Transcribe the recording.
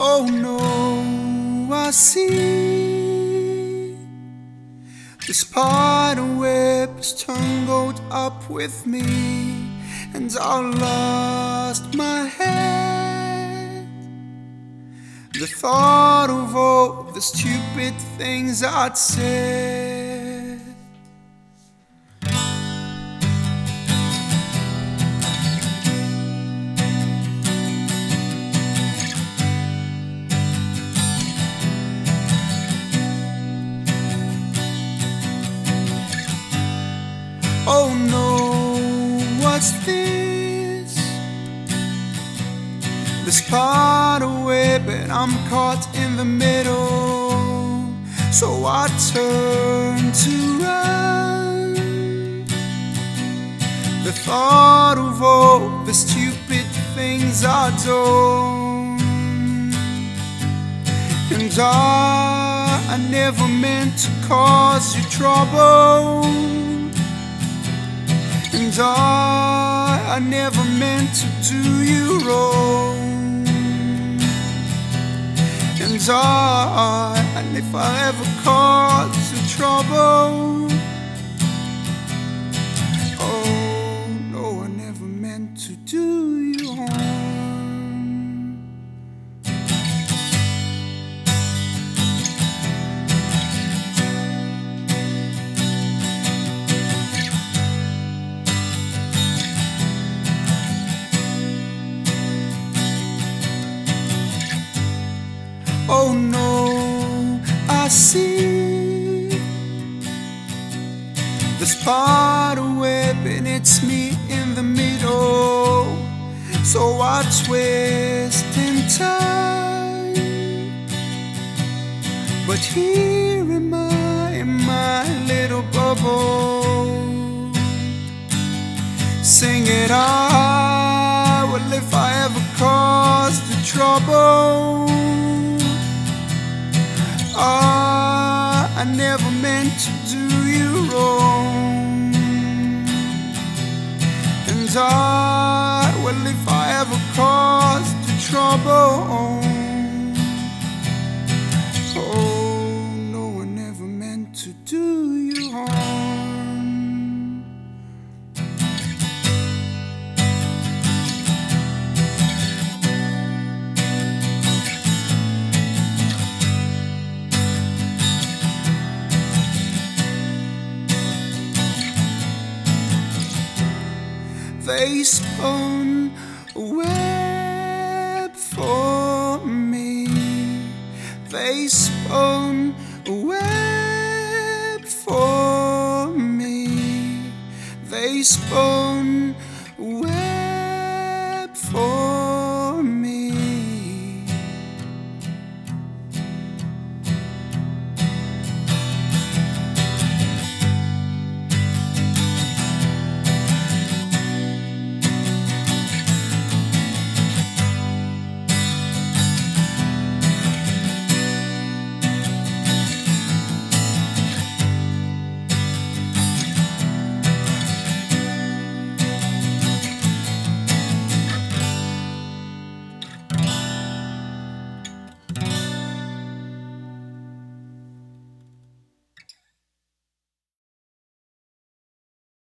Oh no, I see the spider web is tangled up with me, and I lost my head. The thought of all the stupid things I'd said. What's this? The spider web, and I'm caught in the middle. So I turn to run. The thought of all the stupid things I do. And I, I never meant to cause you trouble. And I, I never meant to do you wrong. And I, and if I ever caused you trouble, oh no, I never meant to do you harm. Oh no, I see the spider web and it's me in the middle. So I twist and tie. But here am I in my little bubble. Sing it out. Well, if I ever caused the trouble. To do you wrong. And I, well, if I ever caused you trouble, oh no, I never meant to do you harm. They spun a web for me. They spun a web for me. They spun